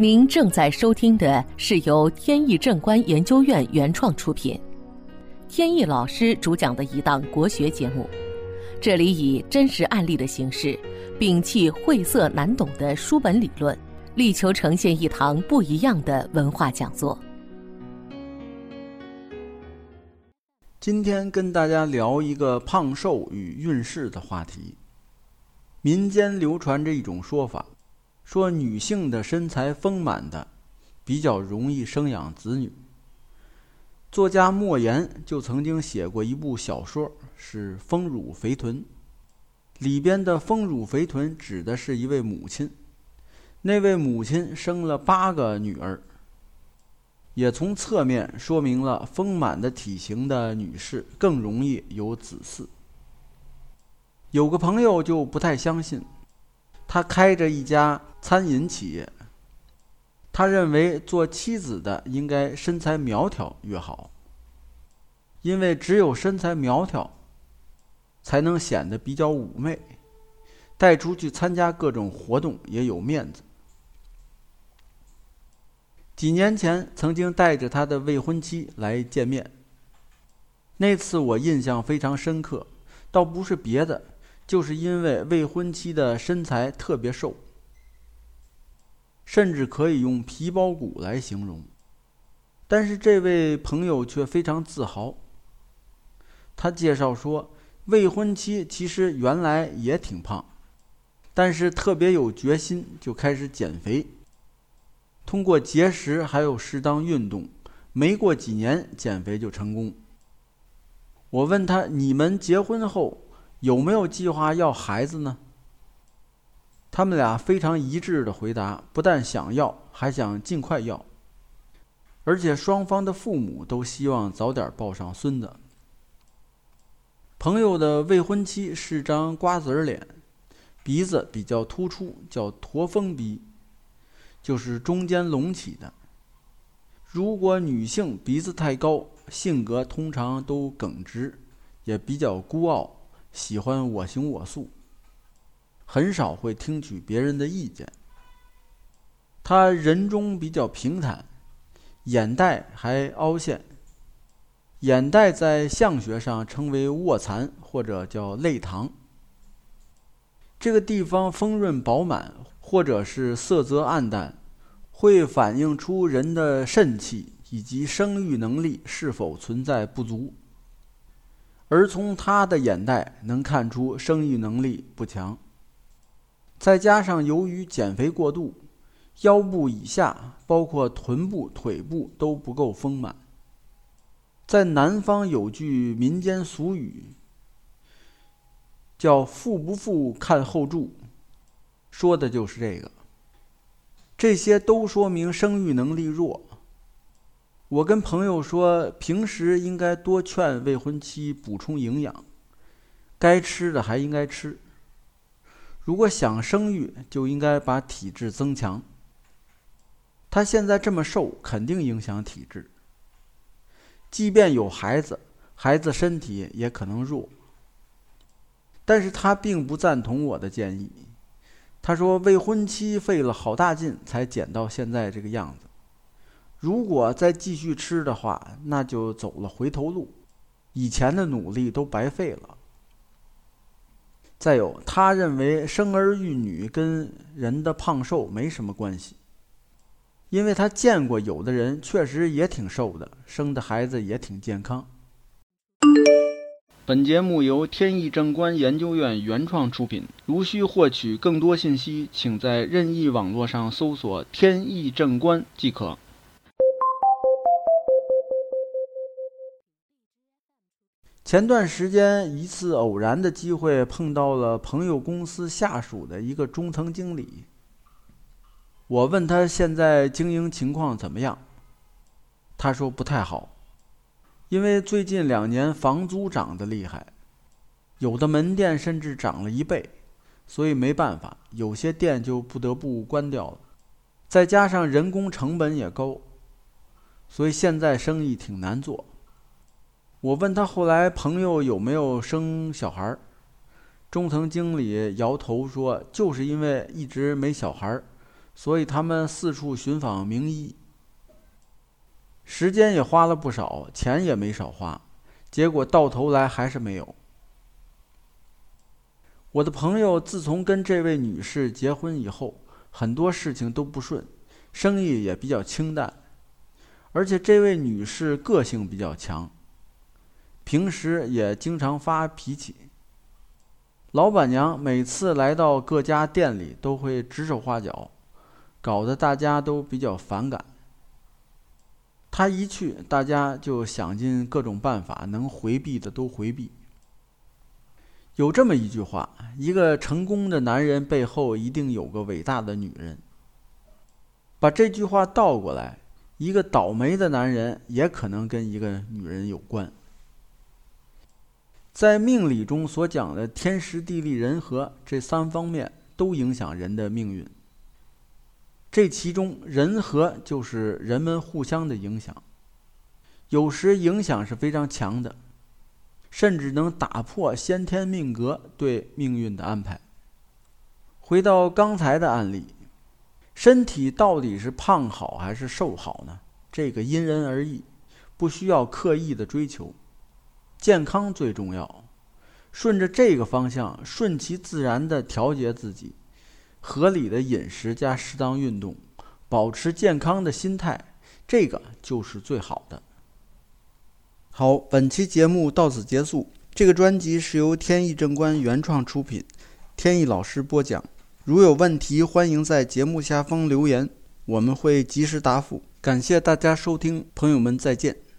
您正在收听的是由天意正观研究院原创出品，天意老师主讲的一档国学节目。这里以真实案例的形式，摒弃晦涩难懂的书本理论，力求呈现一堂不一样的文化讲座。今天跟大家聊一个胖瘦与运势的话题。民间流传着一种说法，说女性的身材丰满的，比较容易生养子女。作家莫言就曾经写过一部小说，是《丰乳肥臀》，里边的“丰乳肥臀”指的是一位母亲，那位母亲生了八个女儿。也从侧面说明了丰满的体型的女士更容易有子嗣。有个朋友就不太相信，他开着一家餐饮企业，他认为做妻子的应该身材苗条越好，因为只有身材苗条，才能显得比较妩媚，带出去参加各种活动也有面子。几年前，曾经带着他的未婚妻来见面。那次我印象非常深刻，倒不是别的，就是因为未婚妻的身材特别瘦，甚至可以用皮包骨来形容。但是这位朋友却非常自豪。他介绍说，未婚妻其实原来也挺胖，但是特别有决心，就开始减肥。通过节食还有适当运动，没过几年减肥就成功。我问他：“你们结婚后有没有计划要孩子呢？”他们俩非常一致的回答：“不但想要，还想尽快要。”而且双方的父母都希望早点抱上孙子。朋友的未婚妻是张瓜子脸，鼻子比较突出，叫驼峰鼻。就是中间隆起的。如果女性鼻子太高，性格通常都耿直，也比较孤傲，喜欢我行我素，很少会听取别人的意见。他人中比较平坦，眼袋还凹陷。眼袋在相学上称为卧蚕或者叫泪堂。这个地方丰润饱满。或者是色泽暗淡，会反映出人的肾气以及生育能力是否存在不足。而从他的眼袋能看出生育能力不强。再加上由于减肥过度，腰部以下，包括臀部、腿部都不够丰满。在南方有句民间俗语，叫“富不富看后柱”。说的就是这个，这些都说明生育能力弱。我跟朋友说，平时应该多劝未婚妻补充营养，该吃的还应该吃。如果想生育，就应该把体质增强。他现在这么瘦，肯定影响体质。即便有孩子，孩子身体也可能弱。但是他并不赞同我的建议。他说：“未婚妻费了好大劲才减到现在这个样子，如果再继续吃的话，那就走了回头路，以前的努力都白费了。再有，他认为生儿育女跟人的胖瘦没什么关系，因为他见过有的人确实也挺瘦的，生的孩子也挺健康。”本节目由天意正观研究院原创出品。如需获取更多信息，请在任意网络上搜索“天意正观”即可。前段时间，一次偶然的机会碰到了朋友公司下属的一个中层经理。我问他现在经营情况怎么样，他说不太好。因为最近两年房租涨得厉害，有的门店甚至涨了一倍，所以没办法，有些店就不得不关掉了。再加上人工成本也高，所以现在生意挺难做。我问他后来朋友有没有生小孩，中层经理摇头说，就是因为一直没小孩，所以他们四处寻访名医，时间也花了不少，钱也没少花，结果到头来还是没有。我的朋友自从跟这位女士结婚以后，很多事情都不顺，生意也比较清淡，而且这位女士个性比较强，平时也经常发脾气。老板娘每次来到各家店里都会指手画脚，搞得大家都比较反感。她一去，大家就想尽各种办法，能回避的都回避。有这么一句话：一个成功的男人背后一定有个伟大的女人。把这句话倒过来，一个倒霉的男人也可能跟一个女人有关。在命理中所讲的天时地利人和这三方面都影响人的命运。这其中人和就是人们互相的影响，有时影响是非常强的。甚至能打破先天命格对命运的安排。回到刚才的案例，身体到底是胖好还是瘦好呢？这个因人而异，不需要刻意的追求，健康最重要。顺着这个方向，顺其自然的调节自己，合理的饮食加适当运动，保持健康的心态，这个就是最好的。好，本期节目到此结束。这个专辑是由天意正观原创出品，天意老师播讲。如有问题，欢迎在节目下方留言，我们会及时答复。感谢大家收听，朋友们再见。